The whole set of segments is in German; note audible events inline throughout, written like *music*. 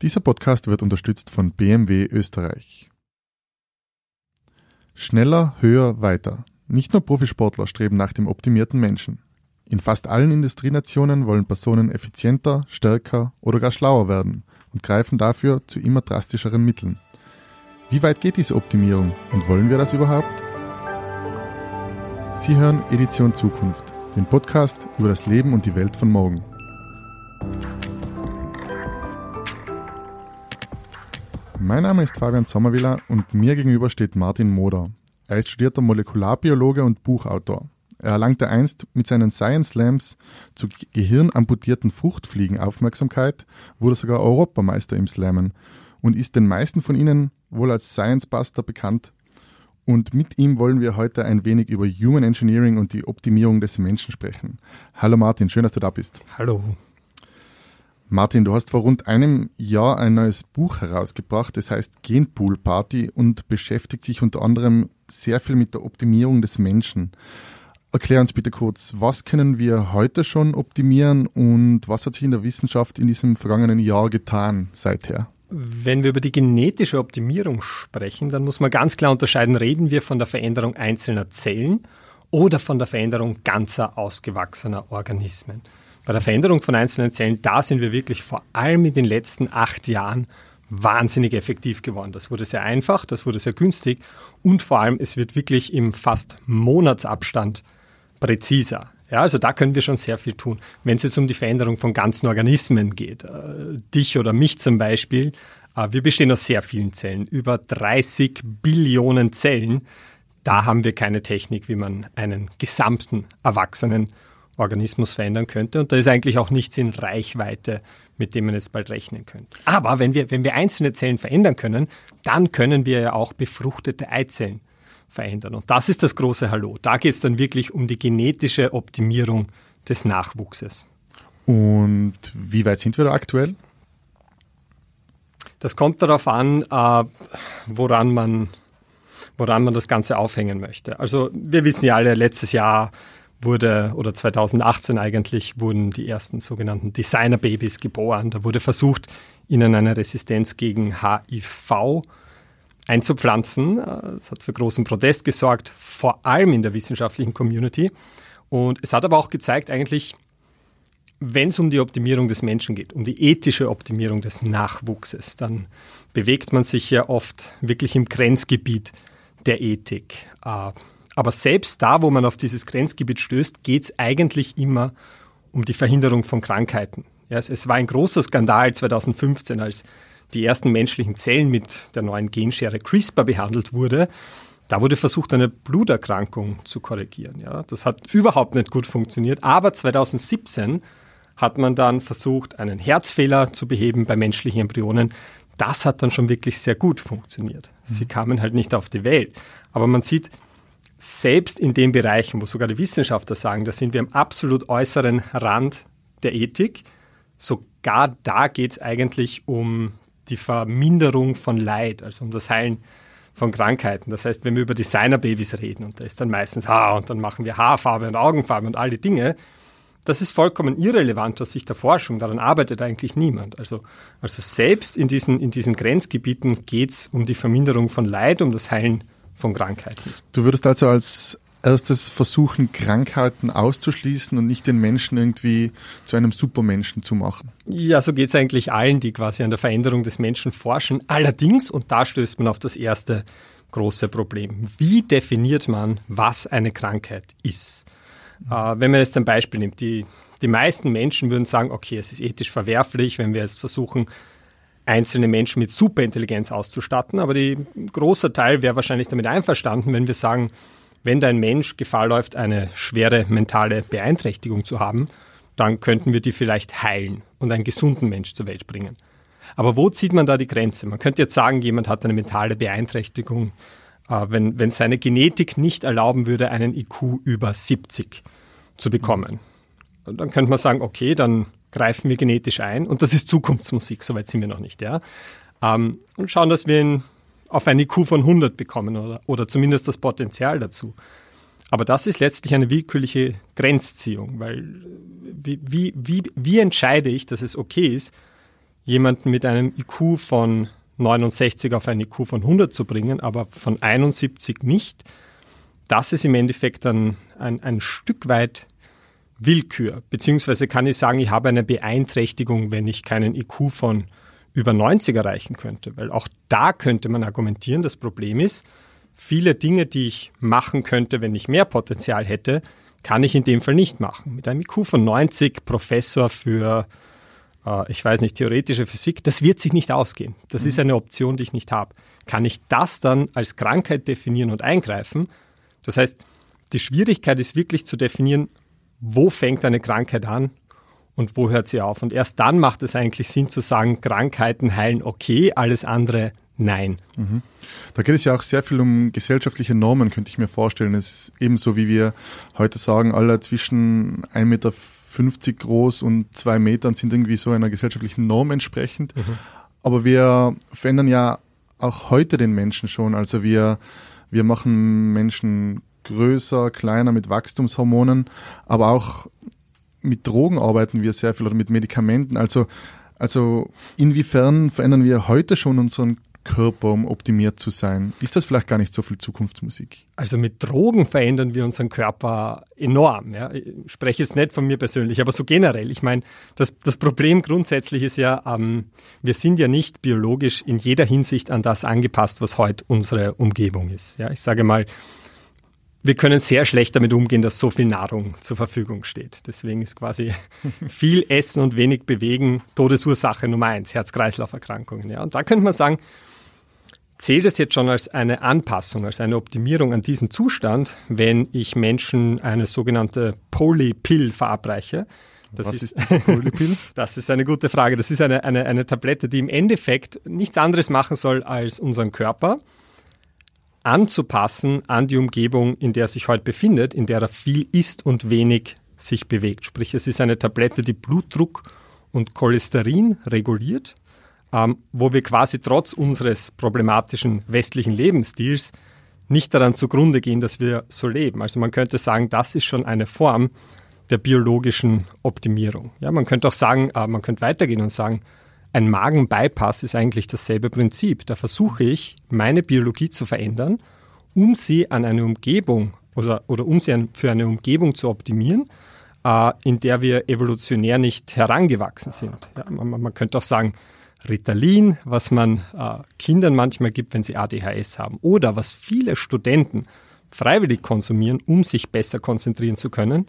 Dieser Podcast wird unterstützt von BMW Österreich. Schneller, höher, weiter. Nicht nur Profisportler streben nach dem optimierten Menschen. In fast allen Industrienationen wollen Personen effizienter, stärker oder gar schlauer werden und greifen dafür zu immer drastischeren Mitteln. Wie weit geht diese Optimierung und wollen wir das überhaupt? Sie hören Edition Zukunft, den Podcast über das Leben und die Welt von morgen. Mein Name ist Fabian Sommerwiller und mir gegenüber steht Martin Moder. Er ist studierter Molekularbiologe und Buchautor. Er erlangte einst mit seinen Science Slams zu gehirnamputierten Fruchtfliegen Aufmerksamkeit, wurde sogar Europameister im Slammen und ist den meisten von ihnen wohl als Science Buster bekannt. Und mit ihm wollen wir heute ein wenig über Human Engineering und die Optimierung des Menschen sprechen. Hallo Martin, schön, dass du da bist. Hallo. Martin, du hast vor rund einem Jahr ein neues Buch herausgebracht, das heißt Genpool Party und beschäftigt sich unter anderem sehr viel mit der Optimierung des Menschen. Erklär uns bitte kurz, was können wir heute schon optimieren und was hat sich in der Wissenschaft in diesem vergangenen Jahr getan seither? Wenn wir über die genetische Optimierung sprechen, dann muss man ganz klar unterscheiden, reden wir von der Veränderung einzelner Zellen oder von der Veränderung ganzer ausgewachsener Organismen. Bei der Veränderung von einzelnen Zellen, da sind wir wirklich vor allem in den letzten acht Jahren wahnsinnig effektiv geworden. Das wurde sehr einfach, das wurde sehr günstig und vor allem, es wird wirklich im fast Monatsabstand präziser. Ja, also da können wir schon sehr viel tun. Wenn es jetzt um die Veränderung von ganzen Organismen geht, äh, dich oder mich zum Beispiel, äh, wir bestehen aus sehr vielen Zellen, über 30 Billionen Zellen. Da haben wir keine Technik, wie man einen gesamten Erwachsenen Organismus verändern könnte. Und da ist eigentlich auch nichts in Reichweite, mit dem man jetzt bald rechnen könnte. Aber wenn wir, wenn wir einzelne Zellen verändern können, dann können wir ja auch befruchtete Eizellen verändern. Und das ist das große Hallo. Da geht es dann wirklich um die genetische Optimierung des Nachwuchses. Und wie weit sind wir da aktuell? Das kommt darauf an, äh, woran man woran man das Ganze aufhängen möchte. Also wir wissen ja alle, letztes Jahr wurde, oder 2018 eigentlich, wurden die ersten sogenannten Designer-Babys geboren. Da wurde versucht, ihnen eine Resistenz gegen HIV einzupflanzen. Das hat für großen Protest gesorgt, vor allem in der wissenschaftlichen Community. Und es hat aber auch gezeigt, eigentlich, wenn es um die Optimierung des Menschen geht, um die ethische Optimierung des Nachwuchses, dann bewegt man sich ja oft wirklich im Grenzgebiet der Ethik. Aber selbst da, wo man auf dieses Grenzgebiet stößt, geht es eigentlich immer um die Verhinderung von Krankheiten. Ja, es, es, war ein großer Skandal 2015, als die ersten menschlichen Zellen mit der neuen Genschere CRISPR behandelt wurde. Da wurde versucht, eine Bluterkrankung zu korrigieren. Ja, das hat überhaupt nicht gut funktioniert. Aber 2017 hat man dann versucht, einen Herzfehler zu beheben bei menschlichen Embryonen. Das hat dann schon wirklich sehr gut funktioniert. Sie mhm. kamen halt nicht auf die Welt. Aber man sieht, selbst in den Bereichen, wo sogar die Wissenschaftler sagen, da sind wir am absolut äußeren Rand der Ethik, sogar da geht es eigentlich um die Verminderung von Leid, also um das Heilen von Krankheiten. Das heißt, wenn wir über Designerbabys reden und da ist dann meistens, ah, und dann machen wir Haarfarbe und Augenfarbe und all die Dinge, das ist vollkommen irrelevant aus Sicht der Forschung. Daran arbeitet eigentlich niemand. Also, also selbst in diesen, in diesen Grenzgebieten geht es um die Verminderung von Leid, um das Heilen von Krankheiten. Du würdest also als erstes versuchen, Krankheiten auszuschließen und nicht den Menschen irgendwie zu einem Supermenschen zu machen. Ja, so geht es eigentlich allen, die quasi an der Veränderung des Menschen forschen. Allerdings, und da stößt man auf das erste große Problem, wie definiert man, was eine Krankheit ist? Mhm. Äh, wenn man jetzt ein Beispiel nimmt, die, die meisten Menschen würden sagen, okay, es ist ethisch verwerflich, wenn wir jetzt versuchen, einzelne Menschen mit Superintelligenz auszustatten, aber die großer Teil wäre wahrscheinlich damit einverstanden, wenn wir sagen, wenn dein Mensch Gefahr läuft, eine schwere mentale Beeinträchtigung zu haben, dann könnten wir die vielleicht heilen und einen gesunden Mensch zur Welt bringen. Aber wo zieht man da die Grenze? Man könnte jetzt sagen, jemand hat eine mentale Beeinträchtigung, äh, wenn, wenn seine Genetik nicht erlauben würde, einen IQ über 70 zu bekommen. Dann könnte man sagen, okay, dann greifen wir genetisch ein und das ist Zukunftsmusik, soweit sind wir noch nicht, ja. Ähm, und schauen, dass wir ihn auf ein IQ von 100 bekommen oder, oder zumindest das Potenzial dazu. Aber das ist letztlich eine willkürliche Grenzziehung, weil wie, wie, wie, wie entscheide ich, dass es okay ist, jemanden mit einem IQ von 69 auf ein IQ von 100 zu bringen, aber von 71 nicht, das ist im Endeffekt dann ein, ein Stück weit Willkür. Beziehungsweise kann ich sagen, ich habe eine Beeinträchtigung, wenn ich keinen IQ von über 90 erreichen könnte. Weil auch da könnte man argumentieren, das Problem ist, viele Dinge, die ich machen könnte, wenn ich mehr Potenzial hätte, kann ich in dem Fall nicht machen. Mit einem IQ von 90, Professor für, äh, ich weiß nicht, theoretische Physik, das wird sich nicht ausgehen. Das mhm. ist eine Option, die ich nicht habe. Kann ich das dann als Krankheit definieren und eingreifen? Das heißt, die Schwierigkeit ist wirklich zu definieren, wo fängt eine Krankheit an und wo hört sie auf. Und erst dann macht es eigentlich Sinn zu sagen, Krankheiten heilen okay, alles andere nein. Mhm. Da geht es ja auch sehr viel um gesellschaftliche Normen, könnte ich mir vorstellen. Es ist ebenso, wie wir heute sagen, alle zwischen 1,50 Meter groß und zwei Metern sind irgendwie so einer gesellschaftlichen Norm entsprechend. Mhm. Aber wir verändern ja auch heute den Menschen schon. Also wir, wir machen Menschen größer, kleiner mit Wachstumshormonen, aber auch mit Drogen arbeiten wir sehr viel oder mit Medikamenten. Also, also inwiefern verändern wir heute schon unseren Körper, um optimiert zu sein? Ist das vielleicht gar nicht so viel Zukunftsmusik? Also mit Drogen verändern wir unseren Körper enorm. Ja. Ich spreche jetzt nicht von mir persönlich, aber so generell. Ich meine, das, das Problem grundsätzlich ist ja, ähm, wir sind ja nicht biologisch in jeder Hinsicht an das angepasst, was heute unsere Umgebung ist. Ja. Ich sage mal, wir können sehr schlecht damit umgehen, dass so viel Nahrung zur Verfügung steht. Deswegen ist quasi *laughs* viel Essen und wenig Bewegen Todesursache Nummer eins, Herz-Kreislauf-Erkrankungen. Ja. Und da könnte man sagen, zählt es jetzt schon als eine Anpassung, als eine Optimierung an diesen Zustand, wenn ich Menschen eine sogenannte Polypill verabreiche. Das Was ist, ist Polypill? *laughs* das ist eine gute Frage. Das ist eine, eine, eine Tablette, die im Endeffekt nichts anderes machen soll, als unseren Körper anzupassen an die Umgebung, in der er sich heute befindet, in der er viel isst und wenig sich bewegt. Sprich, es ist eine Tablette, die Blutdruck und Cholesterin reguliert, ähm, wo wir quasi trotz unseres problematischen westlichen Lebensstils nicht daran zugrunde gehen, dass wir so leben. Also man könnte sagen, das ist schon eine Form der biologischen Optimierung. Ja, man könnte auch sagen, äh, man könnte weitergehen und sagen, ein Magenbypass ist eigentlich dasselbe Prinzip. Da versuche ich, meine Biologie zu verändern, um sie an eine Umgebung oder, oder um sie an, für eine Umgebung zu optimieren, äh, in der wir evolutionär nicht herangewachsen sind. Ja, man, man, könnte auch sagen, Ritalin, was man äh, Kindern manchmal gibt, wenn sie ADHS haben, oder was viele Studenten freiwillig konsumieren, um sich besser konzentrieren zu können,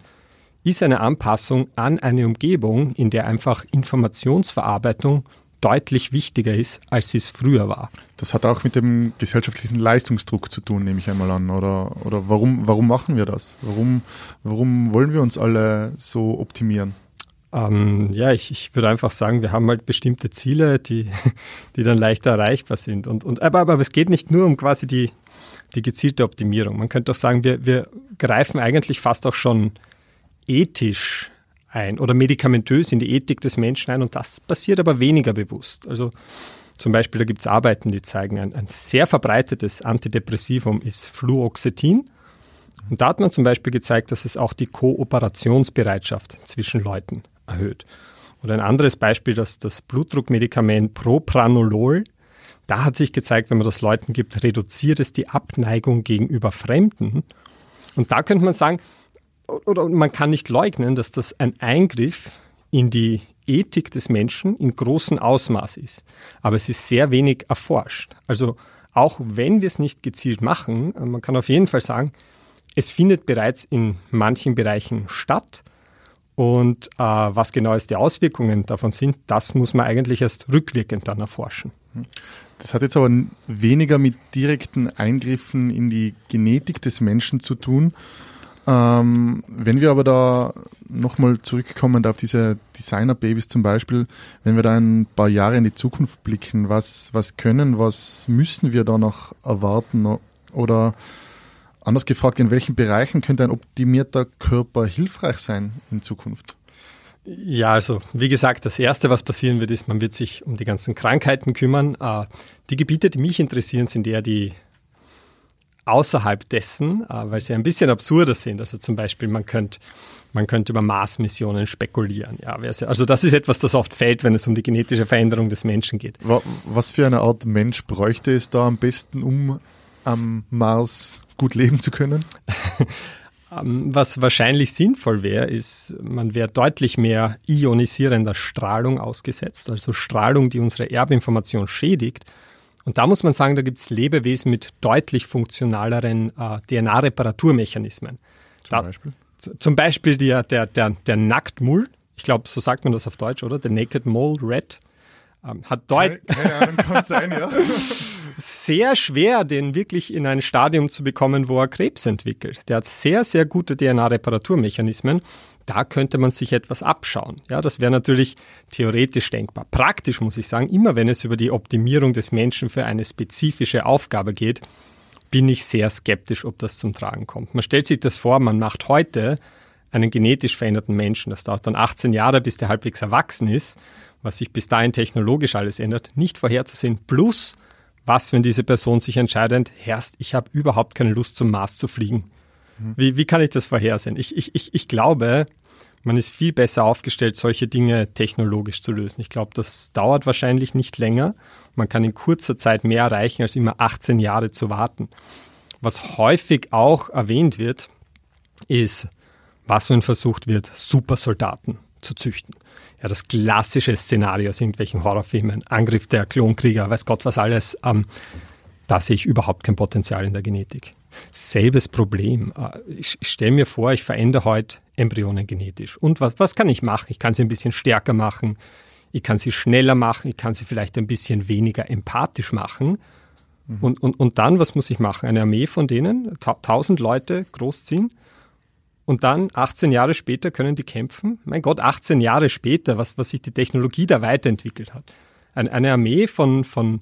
ist eine Anpassung an eine Umgebung, in der einfach Informationsverarbeitung deutlich wichtiger ist, als sie es früher war. Das hat auch mit dem gesellschaftlichen Leistungsdruck zu tun, nehme ich einmal an. Oder, oder warum, warum machen wir das? Warum, warum wollen wir uns alle so optimieren? Ähm, ja, ich, ich würde einfach sagen, wir haben halt bestimmte Ziele, die, *laughs* die dann leichter erreichbar sind. Und, und, aber, aber es geht nicht nur um quasi die, die gezielte Optimierung. Man könnte auch sagen, wir, wir greifen eigentlich fast auch schon ethisch ein oder medikamentös in die Ethik des Menschen ein und das passiert aber weniger bewusst. Also zum Beispiel, da gibt es Arbeiten, die zeigen, ein, ein, sehr verbreitetes Antidepressivum ist Fluoxetin. Und da hat man zum Beispiel gezeigt, dass es auch die Kooperationsbereitschaft zwischen Leuten erhöht. Oder ein anderes Beispiel, dass das Blutdruckmedikament Propranolol, da hat sich gezeigt, wenn man das Leuten gibt, reduziert es die Abneigung gegenüber Fremden. Und da könnte man sagen, oder man kann nicht leugnen, dass das ein Eingriff in die Ethik des Menschen in großem Ausmaß ist. Aber es ist sehr wenig erforscht. Also auch wenn wir es nicht gezielt machen, äh, man kann auf jeden Fall sagen, es findet bereits in manchen Bereichen statt. Und äh, was genau jetzt die Auswirkungen davon sind, das muss man eigentlich erst rückwirkend dann erforschen. Das hat jetzt aber weniger mit direkten Eingriffen in die Genetik des Menschen zu tun, ähm, wenn wir aber da nochmal zurückkommen auf diese Designer-Babys zum Beispiel, wenn wir da ein paar Jahre in die Zukunft blicken, was, was können, was müssen wir da noch erwarten? Oder anders gefragt, in welchen Bereichen könnte ein optimierter Körper hilfreich sein in Zukunft? Ja, also wie gesagt, das Erste, was passieren wird, ist, man wird sich um die ganzen Krankheiten kümmern. Äh, die Gebiete, die mich interessieren, sind eher die außerhalb dessen, äh, weil sie ein bisschen absurder sind. Also zum Beispiel, man könnte man könnte über Mars-Missionen spekulieren. Ja, also das ist etwas, das oft fällt, wenn es um die genetische Veränderung des Menschen geht. Was für eine Art Mensch bräuchte es da am besten, um am Mars gut leben zu können? *laughs* Ähm, was wahrscheinlich sinnvoll wäre, ist, man wäre deutlich mehr ionisierender Strahlung ausgesetzt, also Strahlung, die unsere Erbinformation schädigt. Und da muss man sagen, da gibt es Lebewesen mit deutlich funktionaleren äh, DNA-Reparaturmechanismen. Zum da, Beispiel? Zum Beispiel der, der, der, der Nacktmull. Ich glaube, so sagt man das auf Deutsch, oder? Der Naked Mole Red. Ähm, hat Ahnung, kann sein, ja. *laughs* sehr schwer, den wirklich in ein Stadium zu bekommen, wo er Krebs entwickelt. Der hat sehr, sehr gute DNA-Reparaturmechanismen. Da könnte man sich etwas abschauen. Ja, das wäre natürlich theoretisch denkbar. Praktisch muss ich sagen, immer wenn es über die Optimierung des Menschen für eine spezifische Aufgabe geht, bin ich sehr skeptisch, ob das zum Tragen kommt. Man stellt sich das vor, man macht heute einen genetisch veränderten Menschen. Das dauert dann 18 Jahre, bis der halbwegs erwachsen ist, was sich bis dahin technologisch alles ändert, nicht vorherzusehen. Plus, was, wenn diese Person sich entscheidet, Herrst, ich habe überhaupt keine Lust zum Mars zu fliegen. Mhm. Wie, wie kann ich das vorhersehen? Ich, ich, ich, ich glaube, man ist viel besser aufgestellt, solche Dinge technologisch zu lösen. Ich glaube, das dauert wahrscheinlich nicht länger. Man kann in kurzer Zeit mehr erreichen, als immer 18 Jahre zu warten. Was häufig auch erwähnt wird, ist, was wenn versucht wird, Supersoldaten zu züchten. Ja, das klassische Szenario aus irgendwelchen Horrorfilmen, Angriff der Klonkrieger, weiß Gott was alles, ähm, da sehe ich überhaupt kein Potenzial in der Genetik. Selbes Problem. Äh, ich stelle mir vor, ich verändere heute Embryonen genetisch. Und was, was kann ich machen? Ich kann sie ein bisschen stärker machen, ich kann sie schneller machen, ich kann sie vielleicht ein bisschen weniger empathisch machen. Mhm. Und, und, und dann, was muss ich machen? Eine Armee von denen, tausend Leute großziehen. Und dann 18 Jahre später können die kämpfen. Mein Gott, 18 Jahre später, was, was sich die Technologie da weiterentwickelt hat. Eine, eine Armee von, von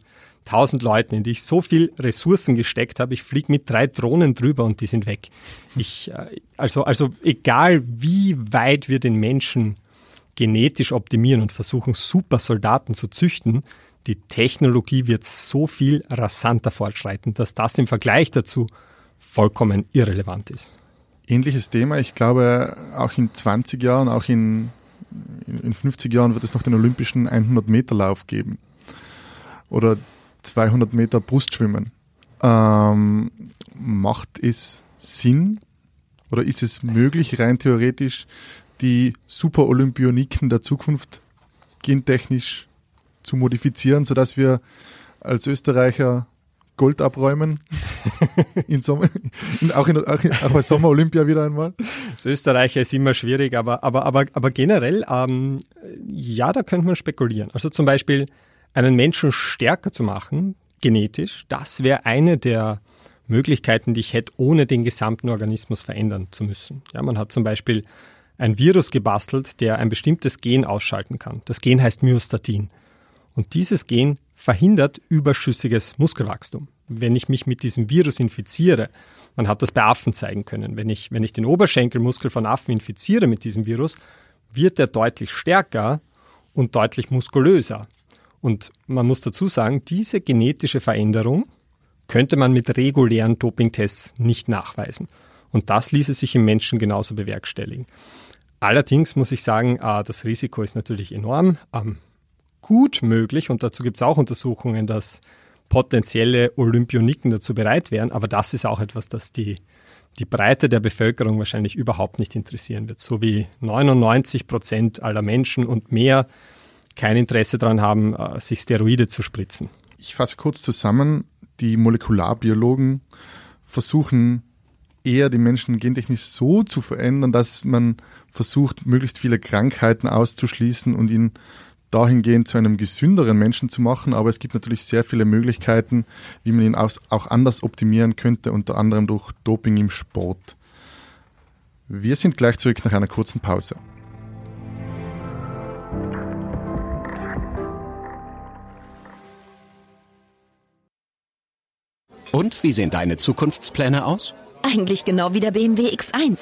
1000 Leuten, in die ich so viel Ressourcen gesteckt habe. Ich fliege mit drei Drohnen drüber und die sind weg. Ich, äh, also, also egal wie weit wir den Menschen genetisch optimieren und versuchen, super Soldaten zu züchten, die Technologie wird so viel rasanter fortschreiten, dass das im Vergleich dazu vollkommen irrelevant ist. Ähnliches Thema. Ich glaube, auch in 20 Jahren, auch in, in 50 Jahren wird es noch den olympischen 100-Meter-Lauf geben. Oder 200 Meter Brustschwimmen. Ähm, macht es Sinn oder ist es möglich, rein theoretisch, die Super-Olympioniken der Zukunft gentechnisch zu modifizieren, sodass wir als Österreicher Gold abräumen. *laughs* in Sommer, in, auch, in, auch, auch bei Sommer-Olympia wieder einmal. Das Österreicher ist immer schwierig, aber, aber, aber, aber generell, ähm, ja, da könnte man spekulieren. Also zum Beispiel einen Menschen stärker zu machen, genetisch, das wäre eine der Möglichkeiten, die ich hätte, ohne den gesamten Organismus verändern zu müssen. Ja, man hat zum Beispiel ein Virus gebastelt, der ein bestimmtes Gen ausschalten kann. Das Gen heißt Myostatin. Und dieses Gen verhindert überschüssiges Muskelwachstum. Wenn ich mich mit diesem Virus infiziere, man hat das bei Affen zeigen können, wenn ich, wenn ich den Oberschenkelmuskel von Affen infiziere mit diesem Virus, wird er deutlich stärker und deutlich muskulöser. Und man muss dazu sagen, diese genetische Veränderung könnte man mit regulären Dopingtests nicht nachweisen. Und das ließe sich im Menschen genauso bewerkstelligen. Allerdings muss ich sagen, äh, das Risiko ist natürlich enorm. Ähm, gut möglich, und dazu gibt es auch Untersuchungen, dass potenzielle Olympioniken dazu bereit wären, aber das ist auch etwas, das die, die Breite der Bevölkerung wahrscheinlich überhaupt nicht interessieren wird. So wie 99 Prozent aller Menschen und mehr kein Interesse daran haben, äh, sich Steroide zu spritzen. Ich fasse kurz zusammen. Die Molekularbiologen versuchen eher die Menschen gentechnisch so zu verändern, dass man versucht, möglichst viele Krankheiten auszuschließen und ihn dahingehend zu einem gesünderen Menschen zu machen. Aber es gibt natürlich sehr viele Möglichkeiten, wie man ihn auch anders optimieren könnte, unter anderem durch Doping im Sport. Wir sind gleich zurück nach einer kurzen Pause. Und wie sehen deine Zukunftspläne aus? Eigentlich genau wie der BMW X1.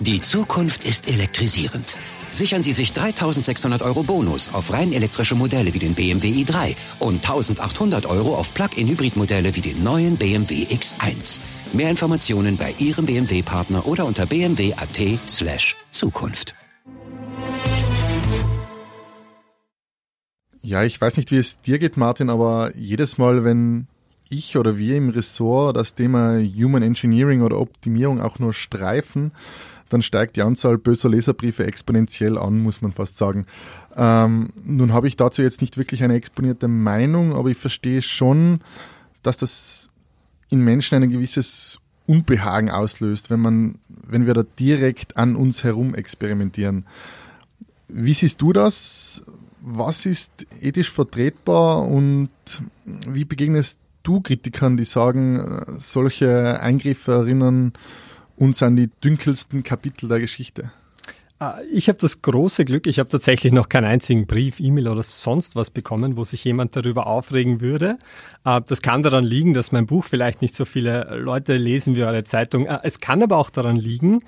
Die Zukunft ist elektrisierend. sichern Sie sich 3600 Euro Bonus auf rein elektrische Modelle wie den BMW i3 und 1800 Euro auf Plug-in-Hybrid-Modelle wie den neuen BMW X1. Mehr Informationen bei Ihrem BMW-Partner oder unter bmw.at slash Zukunft. Ja, ich weiß nicht, wie es dir geht, Martin, aber jedes Mal, wenn ich oder wir im Ressort das Thema Human Engineering oder Optimierung auch nur streifen, dann steigt die Anzahl böser Leserbriefe exponentiell an, muss man fast sagen. Ähm, nun habe ich dazu jetzt nicht wirklich eine exponierte Meinung, aber ich verstehe schon, dass das in Menschen ein gewisses Unbehagen auslöst, wenn man, wenn wir da direkt an uns herum experimentieren. Wie siehst du das? Was ist ethisch vertretbar und wie begegnest du Kritikern, die sagen, solche Eingriffe erinnern uns an die dünkelsten Kapitel der Geschichte? Ah, ich habe das große Glück, ich habe tatsächlich noch keinen einzigen Brief, E-Mail oder sonst was bekommen, wo sich jemand darüber aufregen würde. Ah, das kann daran liegen, dass mein Buch vielleicht nicht so viele Leute lesen wie eure Zeitung. Ah, es kann aber auch daran liegen,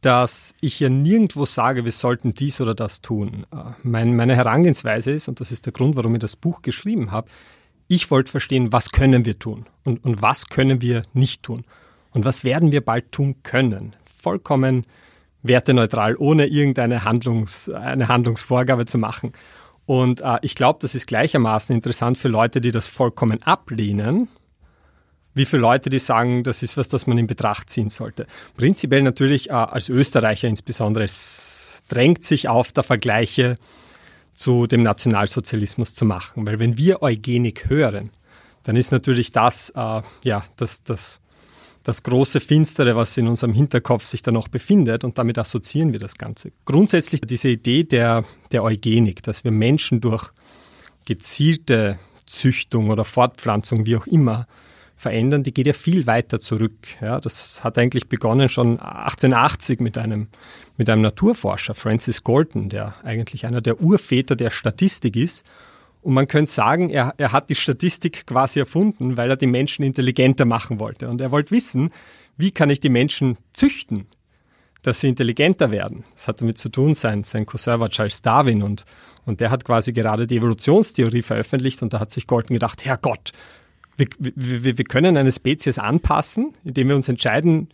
dass ich ja nirgendwo sage, wir sollten dies oder das tun. meine Herangehensweise ist, und das ist der Grund, warum ich das Buch geschrieben habe, ich wollte verstehen, was können wir tun und, und was können wir nicht tun. Und was werden wir bald tun können? Vollkommen werteneutral, ohne irgendeine Handlungs, eine Handlungsvorgabe zu machen. Und äh, ich glaube, das ist gleichermaßen interessant für Leute, die das vollkommen ablehnen, wie für Leute, die sagen, das ist was, das man in Betracht ziehen sollte. Prinzipiell natürlich äh, als Österreicher insbesondere, es drängt sich auf, der Vergleiche zu dem Nationalsozialismus zu machen. Weil wenn wir Eugenik hören, dann ist natürlich das, äh, ja, das, das das große Finstere, was in unserem Hinterkopf sich da noch befindet und damit assoziieren wir das Ganze. Grundsätzlich diese Idee der, der Eugenik, dass wir Menschen durch gezielte Züchtung oder Fortpflanzung, wie auch immer, verändern, die geht ja viel weiter zurück. Ja, das hat eigentlich begonnen schon 1880 mit einem, mit einem Naturforscher, Francis Galton, der eigentlich einer der Urväter der Statistik ist und man könnte sagen, er, er hat die Statistik quasi erfunden, weil er die Menschen intelligenter machen wollte. Und er wollte wissen, wie kann ich die Menschen züchten, dass sie intelligenter werden. Das hat damit zu tun, sein, sein Cousin war Charles Darwin und, und der hat quasi gerade die Evolutionstheorie veröffentlicht und da hat sich Galton gedacht, Herrgott, wir, wir, wir können eine Spezies anpassen, indem wir uns entscheiden,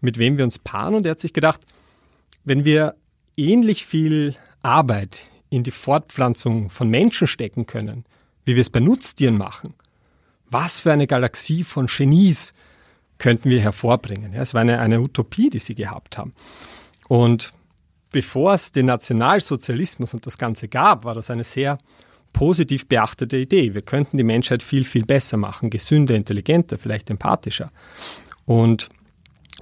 mit wem wir uns paaren. Und er hat sich gedacht, wenn wir ähnlich viel Arbeit in die Fortpflanzung von Menschen stecken können, wie wir es bei Nutztieren machen, was für eine Galaxie von Genies könnten wir hervorbringen. Ja, es war eine, eine Utopie, die sie gehabt haben. Und bevor es den Nationalsozialismus und das Ganze gab, war das eine sehr positiv beachtete Idee. Wir könnten die Menschheit viel, viel besser machen, gesünder, intelligenter, vielleicht empathischer. Und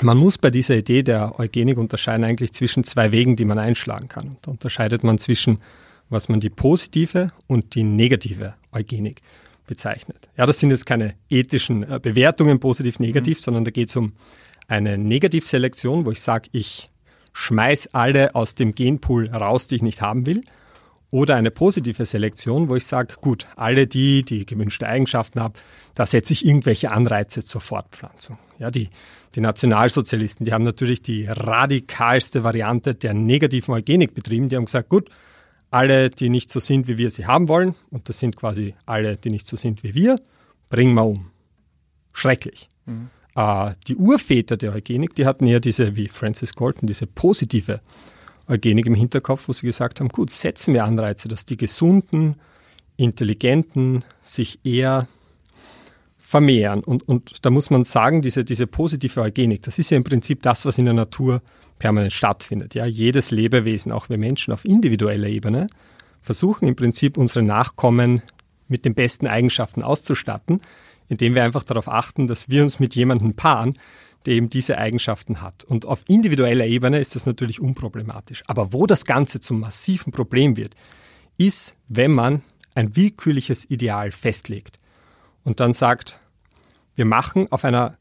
man muss bei dieser Idee der Eugenik unterscheiden eigentlich zwischen zwei Wegen, die man einschlagen kann. Und da unterscheidet man zwischen, was man die positive und die negative Eugenik bezeichnet. Ja, das sind jetzt keine ethischen äh, Bewertungen, positiv, negativ, mhm. sondern da geht es um eine Negativselektion, wo ich sage, ich schmeiß alle aus dem Genpool raus, die ich nicht haben will. Oder eine positive Selektion, wo ich sage, gut, alle die, die gewünschte Eigenschaften haben, da setze ich irgendwelche Anreize zur Fortpflanzung. Ja, die, die Nationalsozialisten, die haben natürlich die radikalste Variante der negativen Eugenik betrieben. Die haben gesagt, gut, alle, die nicht so sind, wie wir sie haben wollen, und das sind quasi alle, die nicht so sind wie wir, bringen wir um. Schrecklich. Mhm. Äh, die Urväter der Eugenik, die hatten eher diese, wie Francis Galton, diese positive Eugenik im Hinterkopf, wo sie gesagt haben, gut, setzen wir Anreize, dass die gesunden, intelligenten sich eher vermehren. Und, und da muss man sagen, diese, diese positive Eugenik, das ist ja im Prinzip das, was in der Natur permanent stattfindet. Ja, jedes Lebewesen, auch wir Menschen auf individueller Ebene, versuchen im Prinzip unsere Nachkommen mit den besten Eigenschaften auszustatten, indem wir einfach darauf achten, dass wir uns mit jemandem paaren, der eben diese Eigenschaften hat. Und auf individueller Ebene ist das natürlich unproblematisch. Aber wo das Ganze zum massiven Problem wird, ist, wenn man ein willkürliches Ideal festlegt und dann sagt, wir machen auf einer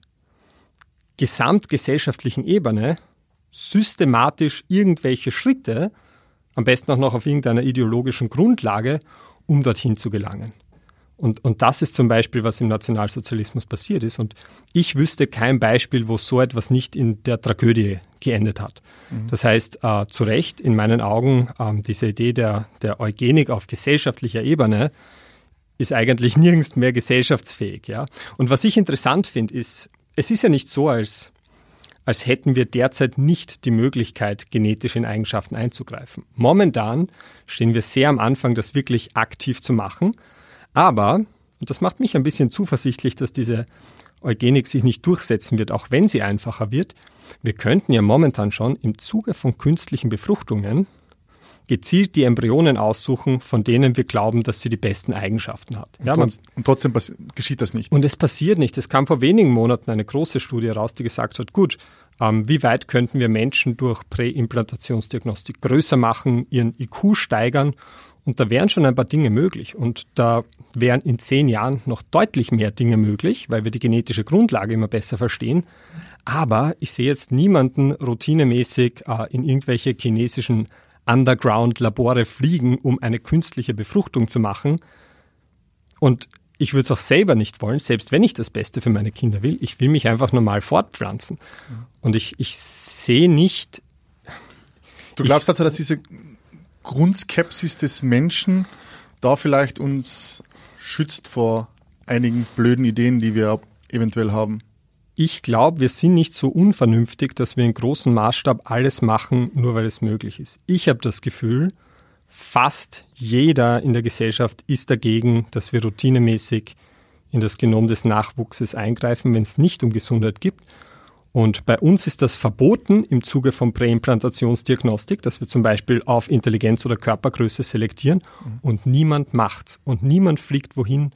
gesamtgesellschaftlichen Ebene systematisch irgendwelche Schritte, am besten auch noch auf irgendeiner ideologischen Grundlage, um dorthin zu gelangen. Und, und das ist zum Beispiel, was im Nationalsozialismus passiert ist. Und ich wüsste kein Beispiel, wo so etwas nicht in der Tragödie geendet hat. Mhm. Das heißt, äh, zu Recht, in meinen Augen, äh, diese Idee der, der Eugenik auf gesellschaftlicher Ebene ist eigentlich *laughs* nirgends mehr gesellschaftsfähig. Ja? Und was ich interessant finde, ist, es ist ja nicht so, als, als hätten wir derzeit nicht die Möglichkeit, genetisch in Eigenschaften einzugreifen. Momentan stehen wir sehr am Anfang, das wirklich aktiv zu machen. Aber, und das macht mich ein bisschen zuversichtlich, dass diese Eugenik sich nicht durchsetzen wird, auch wenn sie einfacher wird, wir könnten ja momentan schon im Zuge von künstlichen Befruchtungen gezielt die Embryonen aussuchen, von denen wir glauben, dass sie die besten Eigenschaften hat. Ja, und, und, trotzdem geschieht das nicht. Und es passiert nicht. Es kam vor wenigen Monaten eine große Studie raus, die gesagt hat, gut, ähm, wie weit könnten wir Menschen durch Präimplantationsdiagnostik größer machen, ihren IQ steigern und da wären schon ein paar Dinge möglich. Und da wären in zehn Jahren noch deutlich mehr Dinge möglich, weil wir die genetische Grundlage immer besser verstehen. Aber ich sehe jetzt niemanden routinemäßig äh, in irgendwelche chinesischen Underground-Labore fliegen, um eine künstliche Befruchtung zu machen. Und ich würde es auch selber nicht wollen, selbst wenn ich das Beste für meine Kinder will. Ich will mich einfach normal fortpflanzen. Und ich, ich sehe nicht. Du glaubst ich, also, dass diese Grundskepsis des Menschen da vielleicht uns schützt vor einigen blöden Ideen, die wir eventuell haben? Ich glaube, wir sind nicht so unvernünftig, dass wir in großem Maßstab alles machen, nur weil es möglich ist. Ich habe das Gefühl, fast jeder in der Gesellschaft ist dagegen, dass wir routinemäßig in das Genom des Nachwuchses eingreifen, wenn es nicht um Gesundheit gibt. Und bei uns ist das verboten im Zuge von Präimplantationsdiagnostik, dass wir zum Beispiel auf Intelligenz oder Körpergröße selektieren mhm. und niemand macht's und niemand fliegt wohin,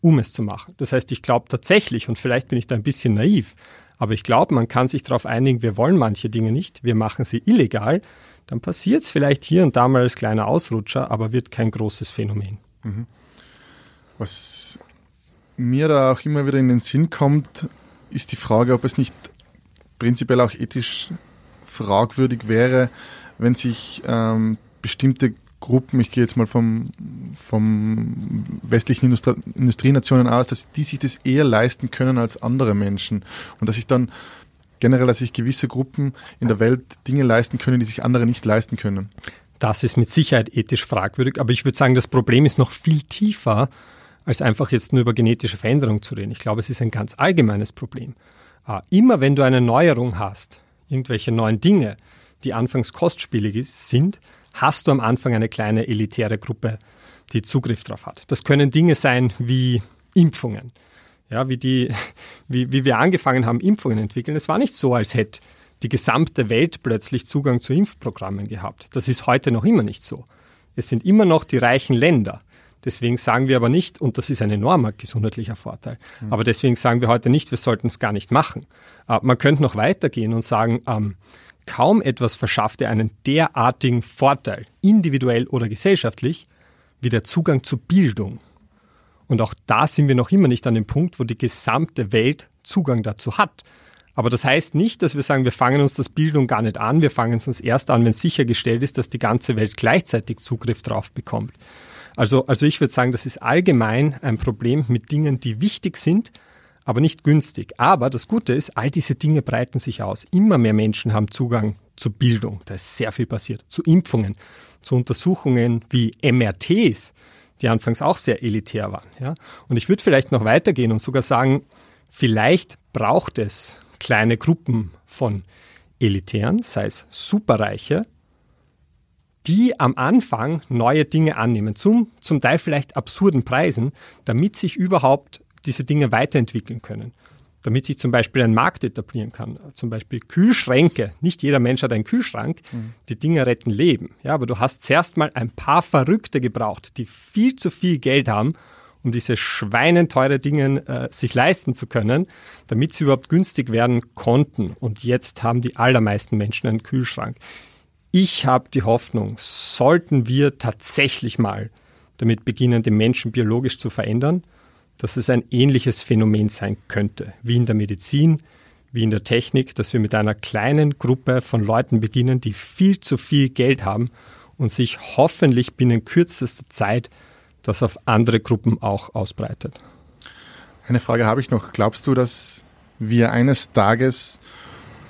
um es zu machen. Das heißt, ich glaube tatsächlich, und vielleicht bin ich da ein bisschen naiv, aber ich glaube, man kann sich darauf einigen, wir wollen manche Dinge nicht, wir machen sie illegal, dann passiert es vielleicht hier und da mal als kleiner Ausrutscher, aber wird kein großes Phänomen. Mhm. Was mir da auch immer wieder in den Sinn kommt, ist die Frage, ob es nicht prinzipiell auch ethisch fragwürdig wäre, wenn sich ähm, bestimmte Gruppen, ich gehe jetzt mal vom, vom westlichen Industrie Industrienationen aus, dass die sich das eher leisten können als andere Menschen und dass sich dann generell, dass sich gewisse Gruppen in der Welt Dinge leisten können, die sich andere nicht leisten können. Das ist mit Sicherheit ethisch fragwürdig, aber ich würde sagen, das Problem ist noch viel tiefer, als einfach jetzt nur über genetische Veränderung zu reden. Ich glaube, es ist ein ganz allgemeines Problem. Ah, immer wenn du eine Neuerung hast, irgendwelche neuen Dinge, die anfangs kostspielig sind, hast du am Anfang eine kleine elitäre Gruppe, die Zugriff darauf hat. Das können Dinge sein wie Impfungen. Ja, wie, die, *laughs* wie, wie wir angefangen haben, Impfungen entwickeln. Es war nicht so, als hätte die gesamte Welt plötzlich Zugang zu Impfprogrammen gehabt. Das ist heute noch immer nicht so. Es sind immer noch die reichen Länder, Deswegen sagen wir aber nicht, und das ist ein enormer gesundheitlicher Vorteil, mhm. aber deswegen sagen wir heute nicht, wir sollten es gar nicht machen. Äh, man könnte noch weitergehen und sagen, ähm, kaum etwas verschafft dir einen derartigen Vorteil, individuell oder gesellschaftlich, wie der Zugang zu Bildung. Und auch da sind wir noch immer nicht an dem Punkt, wo die gesamte Welt Zugang dazu hat. Aber das heißt nicht, dass wir sagen, wir fangen uns das Bildung gar nicht an, wir fangen es uns erst an, wenn sichergestellt ist, dass die ganze Welt gleichzeitig Zugriff drauf bekommt. Also, also ich würde sagen, das ist allgemein ein Problem mit Dingen, die wichtig sind, aber nicht günstig. Aber das Gute ist, all diese Dinge breiten sich aus. Immer mehr Menschen haben Zugang zu Bildung. Da ist sehr viel passiert. Zu Impfungen, zu Untersuchungen wie MRTs, die anfangs auch sehr elitär waren. Ja? Und ich würde vielleicht noch weitergehen und sogar sagen, vielleicht braucht es kleine Gruppen von Elitären, sei es Superreiche, die am Anfang neue Dinge annehmen, zum, zum Teil vielleicht absurden Preisen, damit sich überhaupt diese Dinge weiterentwickeln können. Damit sich zum Beispiel ein Markt etablieren kann. Zum Beispiel Kühlschränke. Nicht jeder Mensch hat einen Kühlschrank. Mhm. Die Dinge retten Leben. Ja, aber du hast zuerst mal ein paar Verrückte gebraucht, die viel zu viel Geld haben, um diese schweinenteure Dinge äh, sich leisten zu können, damit sie überhaupt günstig werden konnten. Und jetzt haben die allermeisten Menschen einen Kühlschrank. Ich habe die Hoffnung, sollten wir tatsächlich mal damit beginnen, den Menschen biologisch zu verändern, dass es ein ähnliches Phänomen sein könnte, wie in der Medizin, wie in der Technik, dass wir mit einer kleinen Gruppe von Leuten beginnen, die viel zu viel Geld haben und sich hoffentlich binnen kürzester Zeit das auf andere Gruppen auch ausbreitet. Eine Frage habe ich noch. Glaubst du, dass wir eines Tages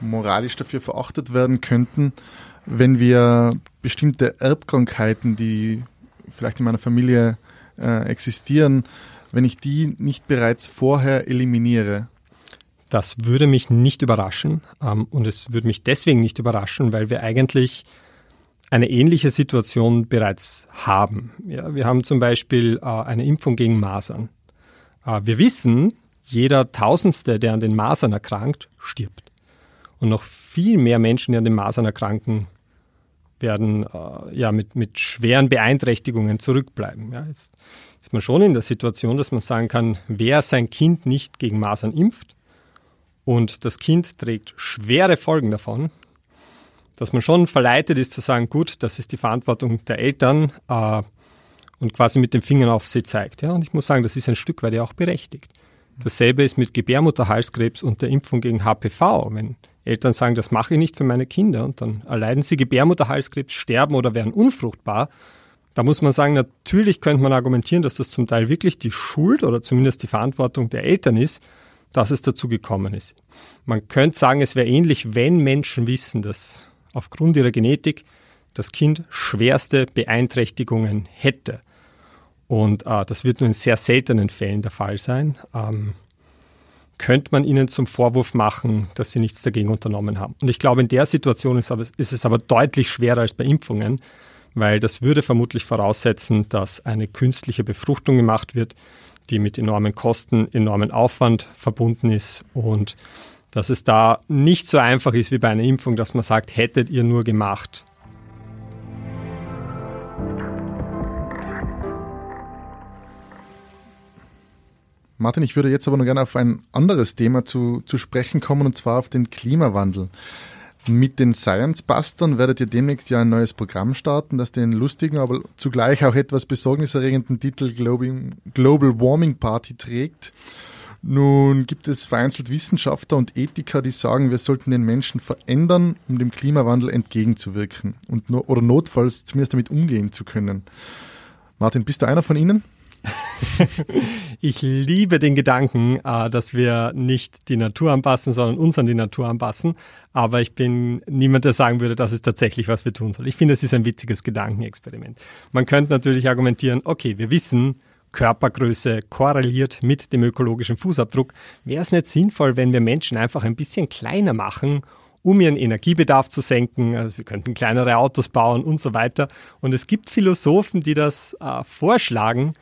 moralisch dafür verachtet werden könnten, wenn wir bestimmte Erbkrankheiten, die vielleicht in meiner Familie äh, existieren, wenn ich die nicht bereits vorher eliminiere? Das würde mich nicht überraschen ähm, und es würde mich deswegen nicht überraschen, weil wir eigentlich eine ähnliche Situation bereits haben. Ja, wir haben zum Beispiel äh, eine Impfung gegen Masern. Äh, wir wissen, jeder Tausendste, der an den Masern erkrankt, stirbt. Und noch viel mehr Menschen, die an den Masern erkranken, werden äh, ja mit, mit schweren Beeinträchtigungen zurückbleiben. Ja, jetzt ist man schon in der Situation, dass man sagen kann, wer sein Kind nicht gegen Masern impft und das Kind trägt schwere Folgen davon, dass man schon verleitet ist zu sagen, gut, das ist die Verantwortung der Eltern äh, und quasi mit den Fingern auf sie zeigt. Ja, und ich muss sagen, das ist ein Stück weit ja auch berechtigt. Dasselbe ist mit Gebärmutterhalskrebs und der Impfung gegen HPV. Wenn Eltern sagen, das mache ich nicht für meine Kinder und dann erleiden sie Gebärmutterhalskrebs, sterben oder werden unfruchtbar, da muss man sagen, natürlich könnte man argumentieren, dass das zum Teil wirklich die Schuld oder zumindest die Verantwortung der Eltern ist, dass es dazu gekommen ist. Man könnte sagen, es wäre ähnlich, wenn Menschen wissen, dass aufgrund ihrer Genetik das Kind schwerste Beeinträchtigungen hätte. Und äh, das wird nur in sehr seltenen Fällen der Fall sein. Ähm, könnte man ihnen zum Vorwurf machen, dass sie nichts dagegen unternommen haben. Und ich glaube, in der Situation ist, aber, ist es aber deutlich schwerer als bei Impfungen, weil das würde vermutlich voraussetzen, dass eine künstliche Befruchtung gemacht wird, die mit enormen Kosten, enormen Aufwand verbunden ist und dass es da nicht so einfach ist wie bei einer Impfung, dass man sagt, hättet ihr nur gemacht, Martin, ich würde jetzt aber noch gerne auf ein anderes Thema zu, zu sprechen kommen, und zwar auf den Klimawandel. Mit den Science Bustern werdet ihr demnächst ja ein neues Programm starten, das den lustigen, aber zugleich auch etwas besorgniserregenden Titel Global, Warming Party trägt. Nun gibt es vereinzelt Wissenschaftler und Ethiker, die sagen, wir sollten den Menschen verändern, um dem Klimawandel entgegenzuwirken und nur, oder notfalls zumindest damit umgehen zu können. Martin, bist du einer von ihnen? *laughs* ich liebe den Gedanken, äh, dass wir nicht die Natur anpassen, sondern uns an die Natur anpassen. Aber ich bin niemand, der sagen würde, das ist tatsächlich, was wir tun sollen. Ich finde, es ist ein witziges Gedankenexperiment. Man könnte natürlich argumentieren, okay, wir wissen, Körpergröße korreliert mit dem ökologischen Fußabdruck. Wäre es nicht sinnvoll, wenn wir Menschen einfach ein bisschen kleiner machen um ihren Energiebedarf zu senken. Also wir könnten kleinere Autos bauen und so weiter. Und es gibt Philosophen, die das äh, vorschlagen,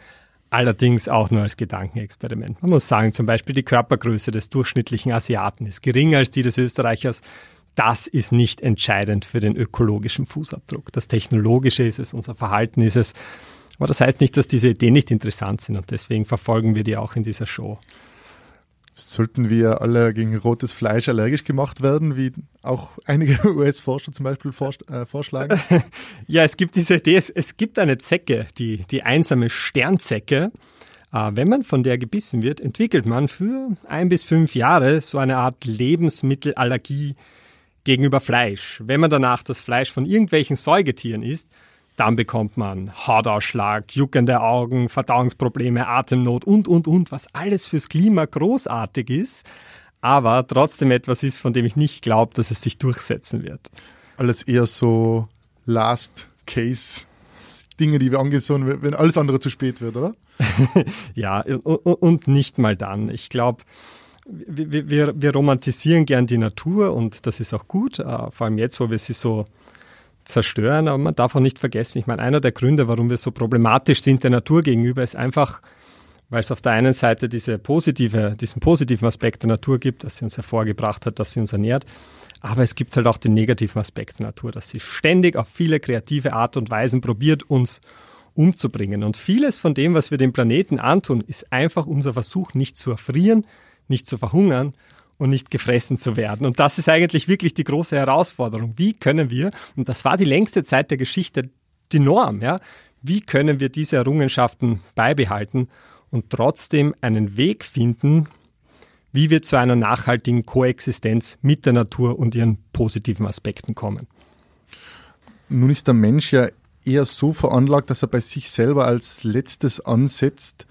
Allerdings auch nur als Gedankenexperiment. Man muss sagen, zum Beispiel die Körpergröße des durchschnittlichen Asiaten ist geringer als die des Österreichers. Das ist nicht entscheidend für den ökologischen Fußabdruck. Das Technologische ist es, unser Verhalten ist es. Aber das heißt nicht, dass diese Ideen nicht interessant sind und deswegen verfolgen wir die auch in dieser Show. Sollten wir alle gegen rotes Fleisch allergisch gemacht werden, wie auch einige *laughs* US-Forscher zum Beispiel äh, vorschlagen? *laughs* ja, es gibt diese Idee, es, es gibt eine Zecke, die, die einsame Sternzecke. Äh, wenn man von der gebissen wird, entwickelt man für ein bis fünf Jahre so eine Art Lebensmittelallergie gegenüber Fleisch. Wenn man danach das Fleisch von irgendwelchen Säugetieren isst, dann bekommt man Hautausschlag, juckende Augen, Verdauungsprobleme, Atemnot und, und, und, was alles fürs Klima großartig ist, aber trotzdem etwas ist, von dem ich nicht glaube, dass es sich durchsetzen wird. Alles eher so Last Case. Dinge, die wir angehen sollen, wenn alles andere zu spät wird, oder? *laughs* ja, und nicht mal dann. Ich glaube, wir, wir, wir romantisieren gern die Natur und das ist auch gut, äh, vor allem jetzt, wo wir sie so zerstören. Aber man darf auch nicht vergessen, ich meine, einer der Gründe, warum wir so problematisch sind der Natur gegenüber, ist einfach, weil es auf der einen Seite diese positive, diesen positiven Aspekt der Natur gibt, dass sie uns hervorgebracht hat, dass sie uns ernährt. Aber es gibt halt auch den negativen Aspekt der Natur, dass sie ständig auf viele kreative Art und Weisen probiert, uns umzubringen. Und vieles von dem, was wir dem Planeten antun, ist einfach unser Versuch, nicht zu erfrieren, nicht zu verhungern, und nicht gefressen zu werden. Und das ist eigentlich wirklich die große Herausforderung. Wie können wir, und das war die längste Zeit der Geschichte die Norm, ja, wie können wir diese Errungenschaften beibehalten und trotzdem einen Weg finden, wie wir zu einer nachhaltigen Koexistenz mit der Natur und ihren positiven Aspekten kommen. Nun ist der Mensch ja eher so veranlagt, dass er bei sich selber als letztes ansetzt.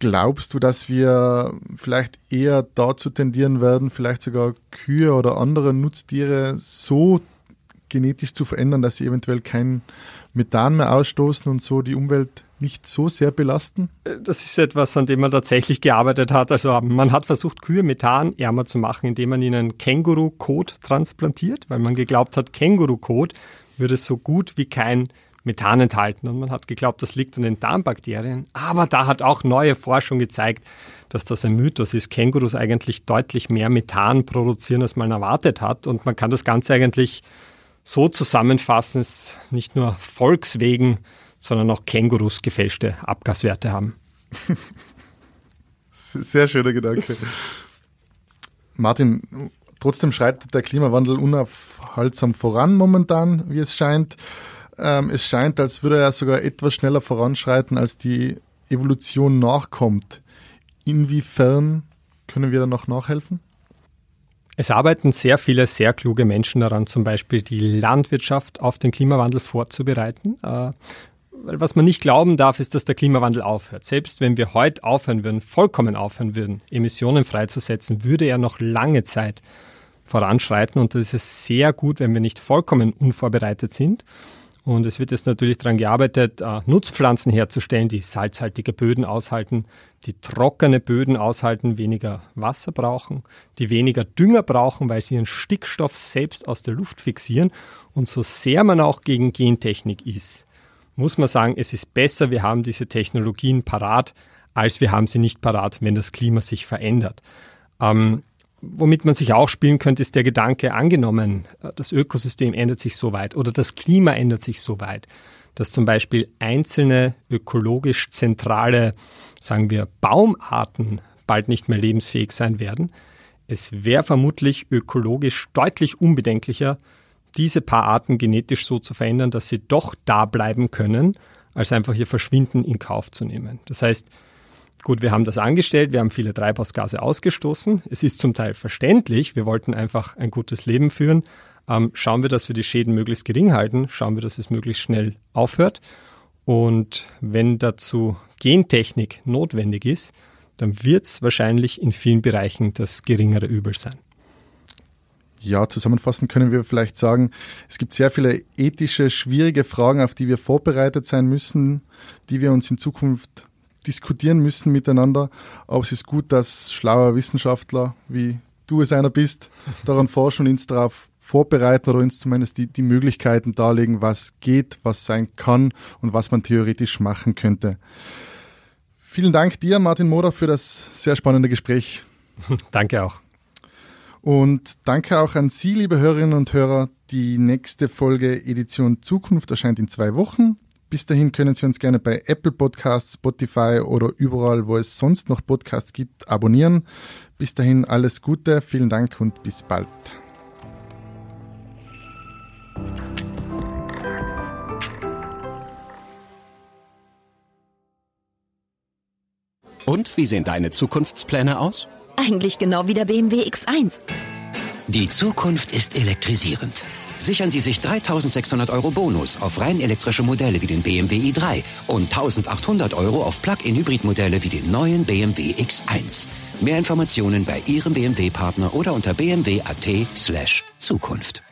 Glaubst du, dass wir vielleicht eher dazu tendieren werden, vielleicht sogar Kühe oder andere Nutztiere so genetisch zu verändern, dass sie eventuell kein Methan mehr ausstoßen und so die Umwelt nicht so sehr belasten? Das ist etwas, an dem man tatsächlich gearbeitet hat. Also man hat versucht, Kühe methanärmer zu machen, indem man ihnen Känguru-Kot transplantiert, weil man geglaubt hat, Känguru-Kot würde so gut wie kein Methan enthalten. Und man hat geglaubt, das liegt an den Darmbakterien. Aber da hat auch neue Forschung gezeigt, dass das ein Mythos ist. Kängurus eigentlich deutlich mehr Methan produzieren, als man erwartet hat. Und man kann das Ganze eigentlich so zusammenfassen, dass nicht nur Volkswegen, sondern auch Kängurus gefälschte Abgaswerte haben. *laughs* Sehr schöner Gedanke. Martin, trotzdem schreitet der Klimawandel unaufhaltsam voran momentan, wie es scheint. Ähm, es scheint, als würde er sogar etwas schneller voranschreiten, als die Evolution nachkommt. Inwiefern können wir da noch nachhelfen? Es arbeiten sehr viele sehr kluge Menschen daran, zum Beispiel die Landwirtschaft auf den Klimawandel vorzubereiten. Äh, was man nicht glauben darf, ist, dass der Klimawandel aufhört. Selbst wenn wir heute aufhören würden, vollkommen aufhören würden, Emissionen freizusetzen, würde er noch lange Zeit voranschreiten. Und das ist sehr gut, wenn wir nicht vollkommen unvorbereitet sind. Und es wird jetzt natürlich daran gearbeitet, äh, Nutzpflanzen herzustellen, die salzhaltige Böden aushalten, die trockene Böden aushalten, weniger Wasser brauchen, die weniger Dünger brauchen, weil sie ihren Stickstoff selbst aus der Luft fixieren. Und so sehr man auch gegen Gentechnik ist, muss man sagen, es ist besser, wir haben diese Technologien parat, als wir haben sie nicht parat, wenn das Klima sich verändert. Ähm, Womit man sich auch spielen könnte, ist der Gedanke, angenommen, das Ökosystem ändert sich so weit oder das Klima ändert sich so weit, dass zum Beispiel einzelne ökologisch zentrale, sagen wir, Baumarten bald nicht mehr lebensfähig sein werden. Es wäre vermutlich ökologisch deutlich unbedenklicher, diese paar Arten genetisch so zu verändern, dass sie doch da bleiben können, als einfach ihr Verschwinden in Kauf zu nehmen. Das heißt, Gut, wir haben das angestellt, wir haben viele Treibhausgase ausgestoßen. Es ist zum Teil verständlich, wir wollten einfach ein gutes Leben führen. Ähm, schauen wir, dass wir die Schäden möglichst gering halten, schauen wir, dass es möglichst schnell aufhört. Und wenn dazu Gentechnik notwendig ist, dann wird es wahrscheinlich in vielen Bereichen das geringere Übel sein. Ja, zusammenfassend können wir vielleicht sagen, es gibt sehr viele ethische, schwierige Fragen, auf die wir vorbereitet sein müssen, die wir uns in Zukunft diskutieren müssen miteinander. Aber es ist gut, dass schlaue Wissenschaftler, wie du es einer bist, *laughs* daran forschen und uns darauf vorbereiten oder uns zumindest die, die Möglichkeiten darlegen, was geht, was sein kann und was man theoretisch machen könnte. Vielen Dank dir, Martin Moder, für das sehr spannende Gespräch. *laughs* Danke auch. Und danke auch an Sie, liebe Hörerinnen und Hörer. Die nächste Folge Edition Zukunft erscheint in zwei Wochen. Bis dahin können Sie uns gerne bei Apple Podcasts, Spotify oder überall, wo es sonst noch Podcasts gibt, abonnieren. Bis dahin alles Gute, vielen Dank und bis bald. Und wie sehen deine Zukunftspläne aus? Eigentlich genau wie der BMW X1. Die Zukunft ist elektrisierend. Sichern Sie sich 3600 Euro Bonus auf rein elektrische Modelle wie den BMW i3 und 1800 Euro auf Plug-in-Hybrid-Modelle wie den neuen BMW X1. Mehr Informationen bei Ihrem BMW-Partner oder unter bmw.at slash Zukunft.